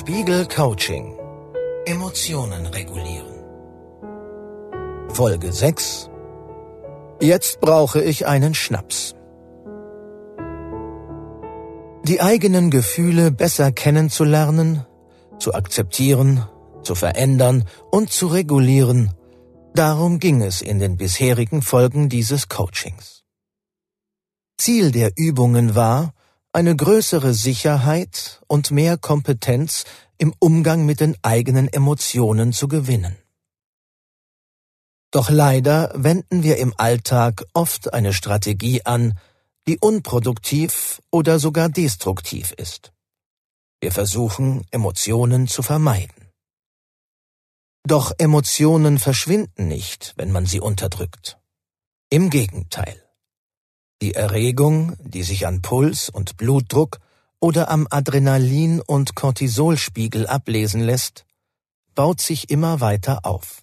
Spiegel Coaching Emotionen regulieren Folge 6 Jetzt brauche ich einen Schnaps. Die eigenen Gefühle besser kennenzulernen, zu akzeptieren, zu verändern und zu regulieren, darum ging es in den bisherigen Folgen dieses Coachings. Ziel der Übungen war, eine größere Sicherheit und mehr Kompetenz im Umgang mit den eigenen Emotionen zu gewinnen. Doch leider wenden wir im Alltag oft eine Strategie an, die unproduktiv oder sogar destruktiv ist. Wir versuchen, Emotionen zu vermeiden. Doch Emotionen verschwinden nicht, wenn man sie unterdrückt. Im Gegenteil. Die Erregung, die sich an Puls und Blutdruck oder am Adrenalin- und Cortisolspiegel ablesen lässt, baut sich immer weiter auf.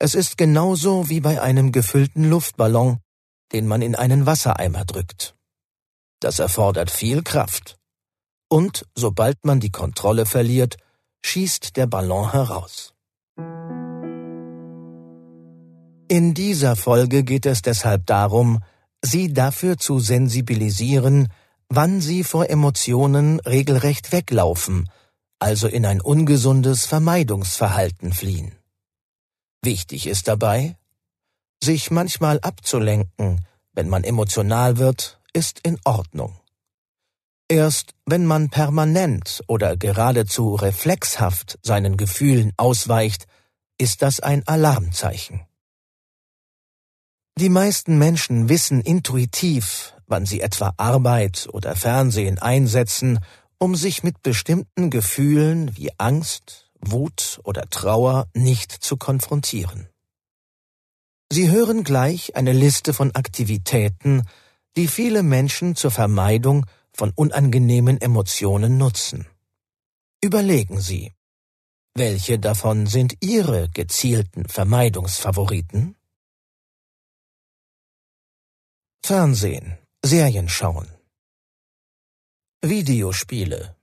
Es ist genauso wie bei einem gefüllten Luftballon, den man in einen Wassereimer drückt. Das erfordert viel Kraft. Und sobald man die Kontrolle verliert, schießt der Ballon heraus. In dieser Folge geht es deshalb darum, sie dafür zu sensibilisieren, wann sie vor Emotionen regelrecht weglaufen, also in ein ungesundes Vermeidungsverhalten fliehen. Wichtig ist dabei, sich manchmal abzulenken, wenn man emotional wird, ist in Ordnung. Erst wenn man permanent oder geradezu reflexhaft seinen Gefühlen ausweicht, ist das ein Alarmzeichen. Die meisten Menschen wissen intuitiv, wann sie etwa Arbeit oder Fernsehen einsetzen, um sich mit bestimmten Gefühlen wie Angst, Wut oder Trauer nicht zu konfrontieren. Sie hören gleich eine Liste von Aktivitäten, die viele Menschen zur Vermeidung von unangenehmen Emotionen nutzen. Überlegen Sie, welche davon sind Ihre gezielten Vermeidungsfavoriten? Fernsehen, Serien schauen. Videospiele.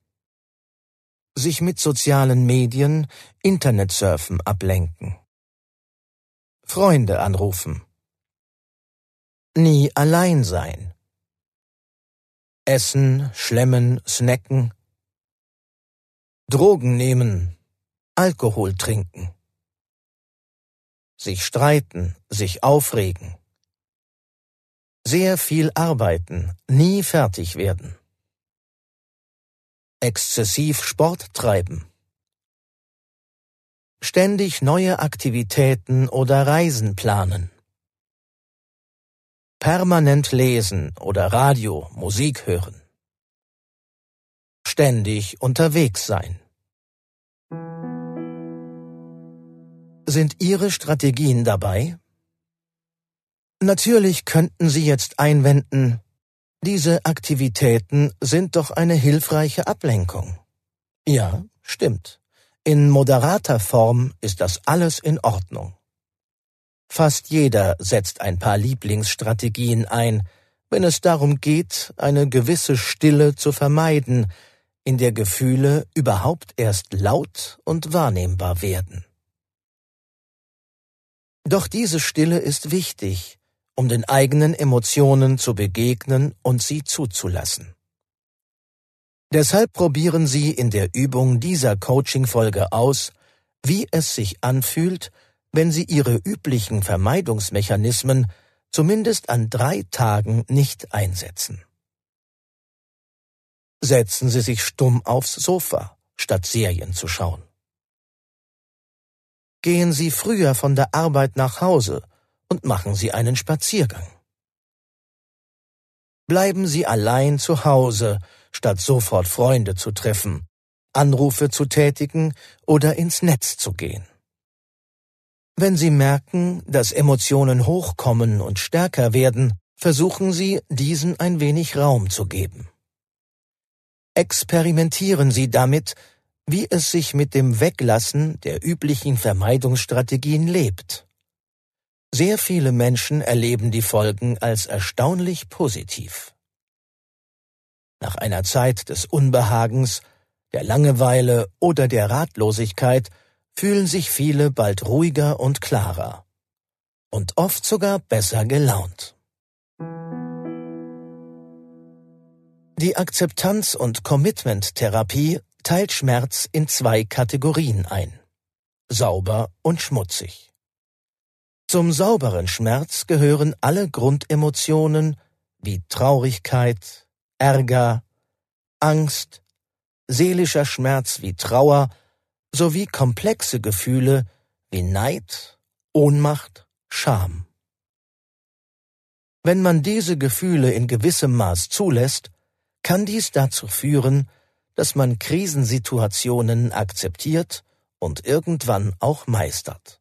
Sich mit sozialen Medien, Internetsurfen ablenken. Freunde anrufen. Nie allein sein. Essen, schlemmen, snacken. Drogen nehmen, Alkohol trinken. Sich streiten, sich aufregen sehr viel arbeiten, nie fertig werden. Exzessiv Sport treiben. Ständig neue Aktivitäten oder Reisen planen. Permanent lesen oder Radio, Musik hören. Ständig unterwegs sein. Sind Ihre Strategien dabei? Natürlich könnten Sie jetzt einwenden, diese Aktivitäten sind doch eine hilfreiche Ablenkung. Ja, stimmt. In moderater Form ist das alles in Ordnung. Fast jeder setzt ein paar Lieblingsstrategien ein, wenn es darum geht, eine gewisse Stille zu vermeiden, in der Gefühle überhaupt erst laut und wahrnehmbar werden. Doch diese Stille ist wichtig, um den eigenen Emotionen zu begegnen und sie zuzulassen. Deshalb probieren Sie in der Übung dieser Coaching-Folge aus, wie es sich anfühlt, wenn Sie Ihre üblichen Vermeidungsmechanismen zumindest an drei Tagen nicht einsetzen. Setzen Sie sich stumm aufs Sofa, statt Serien zu schauen. Gehen Sie früher von der Arbeit nach Hause und machen Sie einen Spaziergang. Bleiben Sie allein zu Hause, statt sofort Freunde zu treffen, Anrufe zu tätigen oder ins Netz zu gehen. Wenn Sie merken, dass Emotionen hochkommen und stärker werden, versuchen Sie, diesen ein wenig Raum zu geben. Experimentieren Sie damit, wie es sich mit dem Weglassen der üblichen Vermeidungsstrategien lebt. Sehr viele Menschen erleben die Folgen als erstaunlich positiv. Nach einer Zeit des Unbehagens der Langeweile oder der Ratlosigkeit fühlen sich viele bald ruhiger und klarer und oft sogar besser gelaunt. Die Akzeptanz- und Commitment-Therapie teilt Schmerz in zwei Kategorien ein. Sauber und schmutzig. Zum sauberen Schmerz gehören alle Grundemotionen wie Traurigkeit, Ärger, Angst, seelischer Schmerz wie Trauer sowie komplexe Gefühle wie Neid, Ohnmacht, Scham. Wenn man diese Gefühle in gewissem Maß zulässt, kann dies dazu führen, dass man Krisensituationen akzeptiert und irgendwann auch meistert.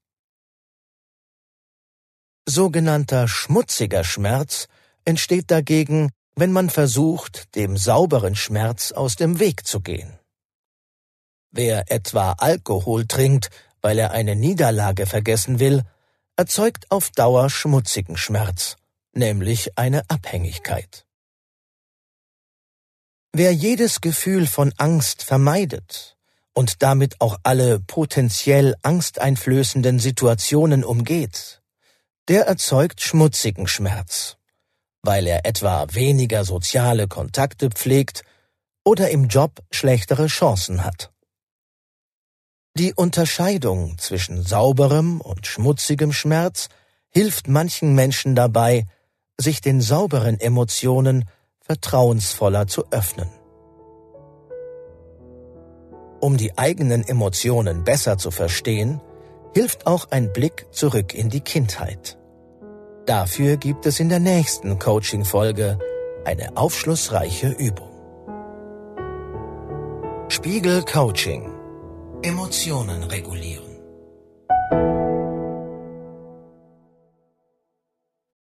Sogenannter schmutziger Schmerz entsteht dagegen, wenn man versucht, dem sauberen Schmerz aus dem Weg zu gehen. Wer etwa Alkohol trinkt, weil er eine Niederlage vergessen will, erzeugt auf Dauer schmutzigen Schmerz, nämlich eine Abhängigkeit. Wer jedes Gefühl von Angst vermeidet und damit auch alle potenziell angsteinflößenden Situationen umgeht, der erzeugt schmutzigen Schmerz, weil er etwa weniger soziale Kontakte pflegt oder im Job schlechtere Chancen hat. Die Unterscheidung zwischen sauberem und schmutzigem Schmerz hilft manchen Menschen dabei, sich den sauberen Emotionen vertrauensvoller zu öffnen. Um die eigenen Emotionen besser zu verstehen, hilft auch ein Blick zurück in die Kindheit. Dafür gibt es in der nächsten Coaching-Folge eine aufschlussreiche Übung. Spiegel Coaching Emotionen regulieren.